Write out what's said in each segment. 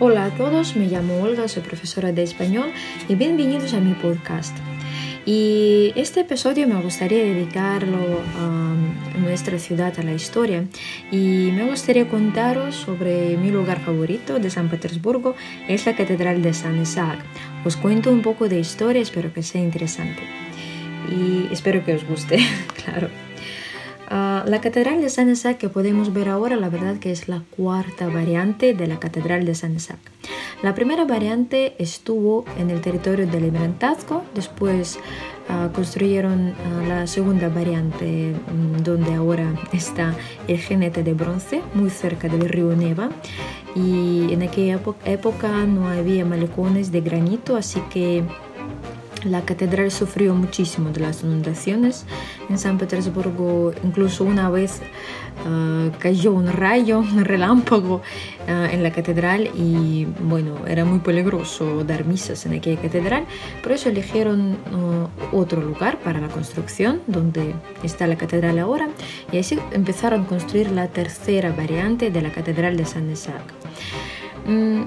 Hola a todos, me llamo Olga, soy profesora de español y bienvenidos a mi podcast. Y este episodio me gustaría dedicarlo a nuestra ciudad, a la historia. Y me gustaría contaros sobre mi lugar favorito de San Petersburgo, es la Catedral de San Isaac. Os cuento un poco de historia, espero que sea interesante. Y espero que os guste, claro. La Catedral de San Isaac que podemos ver ahora, la verdad que es la cuarta variante de la Catedral de San Isaac. La primera variante estuvo en el territorio del Librantazgo, después ah, construyeron ah, la segunda variante mm, donde ahora está el jinete de bronce, muy cerca del río Neva. Y en aquella época no había malecones de granito, así que la catedral sufrió muchísimo de las inundaciones. En San Petersburgo incluso una vez ah, cayó un rayo, un relámpago ah, en la catedral y bueno, era muy peligroso dar misas en aquella catedral. Por eso eligieron ah, otro lugar para la construcción, donde está la catedral ahora. Y así empezaron a construir la tercera variante de la catedral de San Isaac. Mm,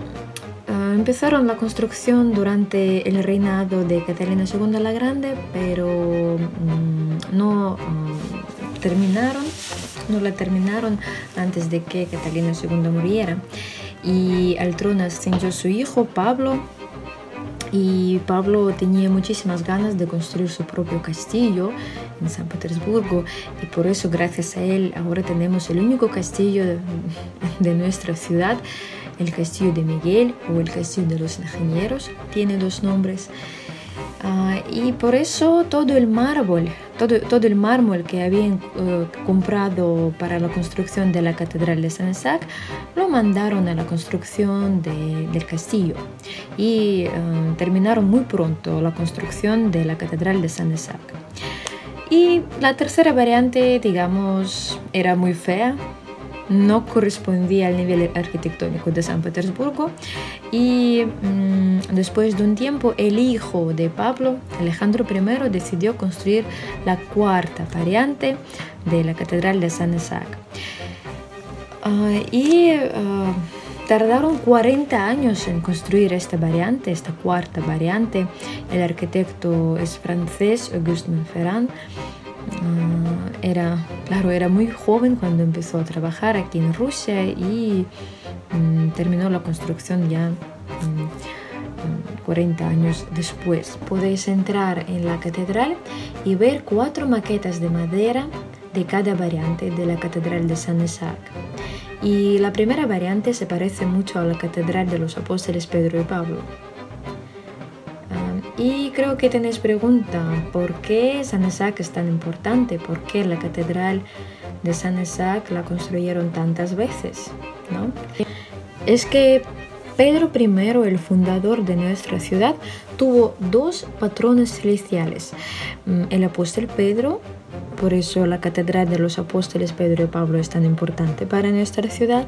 empezaron la construcción durante el reinado de Catalina II la Grande, pero mm, no mm, terminaron, no la terminaron antes de que Catalina II muriera. Y al trono ascendió su hijo Pablo, y Pablo tenía muchísimas ganas de construir su propio castillo en San Petersburgo y por eso gracias a él ahora tenemos el único castillo de nuestra ciudad el castillo de Miguel o el castillo de los ingenieros, tiene dos nombres. Ah, y por eso todo el mármol, todo, todo el mármol que habían eh, comprado para la construcción de la catedral de San Isaac, lo mandaron a la construcción del castillo. Y eh, terminaron muy pronto la construcción de la catedral de San Isaac. Y la tercera variante, digamos, era muy fea, no correspondía al nivel arquitectónico de San Petersburgo y mm, después de un tiempo el hijo de Pablo, Alejandro I, decidió construir la cuarta variante de la Catedral de San Isaac. Ah, y ah, tardaron 40 años en construir esta variante, esta cuarta variante. El arquitecto es francés, Auguste Monferrand. Ah, era, claro, era muy joven cuando empezó a trabajar aquí en Rusia y mm, terminó la construcción ya 40 mm, años después. Podéis entrar en la catedral y ver cuatro maquetas de madera de cada variante de la catedral de San Isaac. Y la primera variante se parece mucho a la catedral de los apóstoles Pedro y Pablo. Y creo que tenéis pregunta, ¿por qué San Isaac es tan importante? ¿Por qué la catedral de San Isaac la construyeron tantas veces? ¿no? Es que Pedro I, el fundador de nuestra ciudad, tuvo dos patrones celestiales. Mm, el apóstol Pedro, por eso la catedral de los apóstoles Pedro y Pablo es tan importante para nuestra ciudad,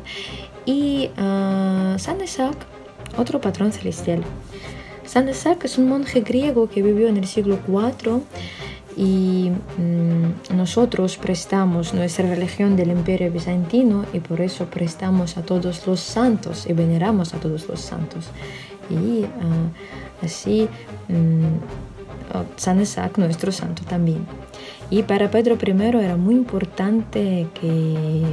y ah, San Isaac, otro patrón celestial. San Isaac es un monje griego que vivió en el siglo IV y mm, nosotros prestamos nuestra religión del imperio bizantino y por eso prestamos a todos los santos y veneramos a todos los santos. Y ah, así mm, San Isaac, nuestro santo también. Y para Pedro I era muy importante que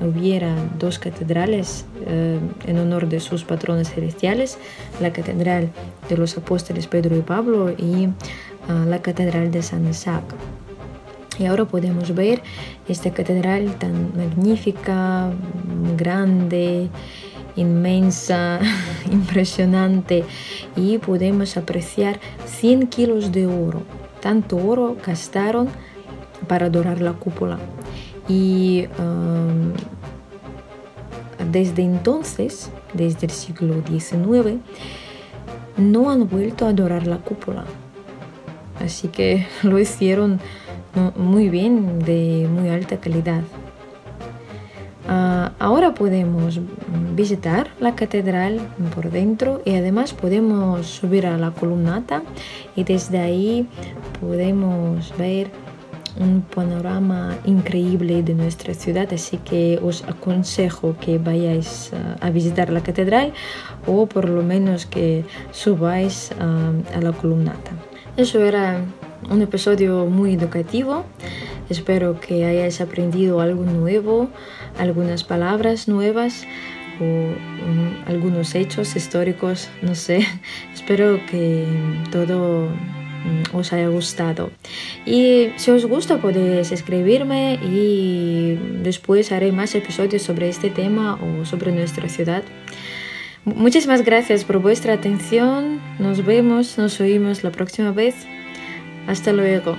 hubiera dos catedrales eh, en honor de sus patrones celestiales, la catedral de los apóstoles Pedro y Pablo y ah, la catedral de San Isaac. Y ahora podemos ver esta catedral tan magnífica, grande, inmensa, impresionante y podemos apreciar 100 kilos de oro. Tanto oro gastaron para adorar la cúpula. Y um, desde entonces, desde el siglo XIX, no han vuelto a adorar la cúpula. Así que lo hicieron muy bien, de muy alta calidad. Ah, ahora podemos visitar la catedral por dentro y además podemos subir a la columnata y desde ahí podemos ver un panorama increíble de nuestra ciudad, así que os aconsejo que vayáis a visitar la catedral o por lo menos que subáis a la columnata. Eso era un episodio muy educativo. Espero que hayáis aprendido algo nuevo, algunas palabras nuevas o um, algunos hechos históricos, no sé. Espero que todo os haya gustado. Y si os gusta podéis escribirme y después haré más episodios sobre este tema o sobre nuestra ciudad. Muchísimas gracias por vuestra atención. Nos vemos, nos oímos la próxima vez. Hasta luego.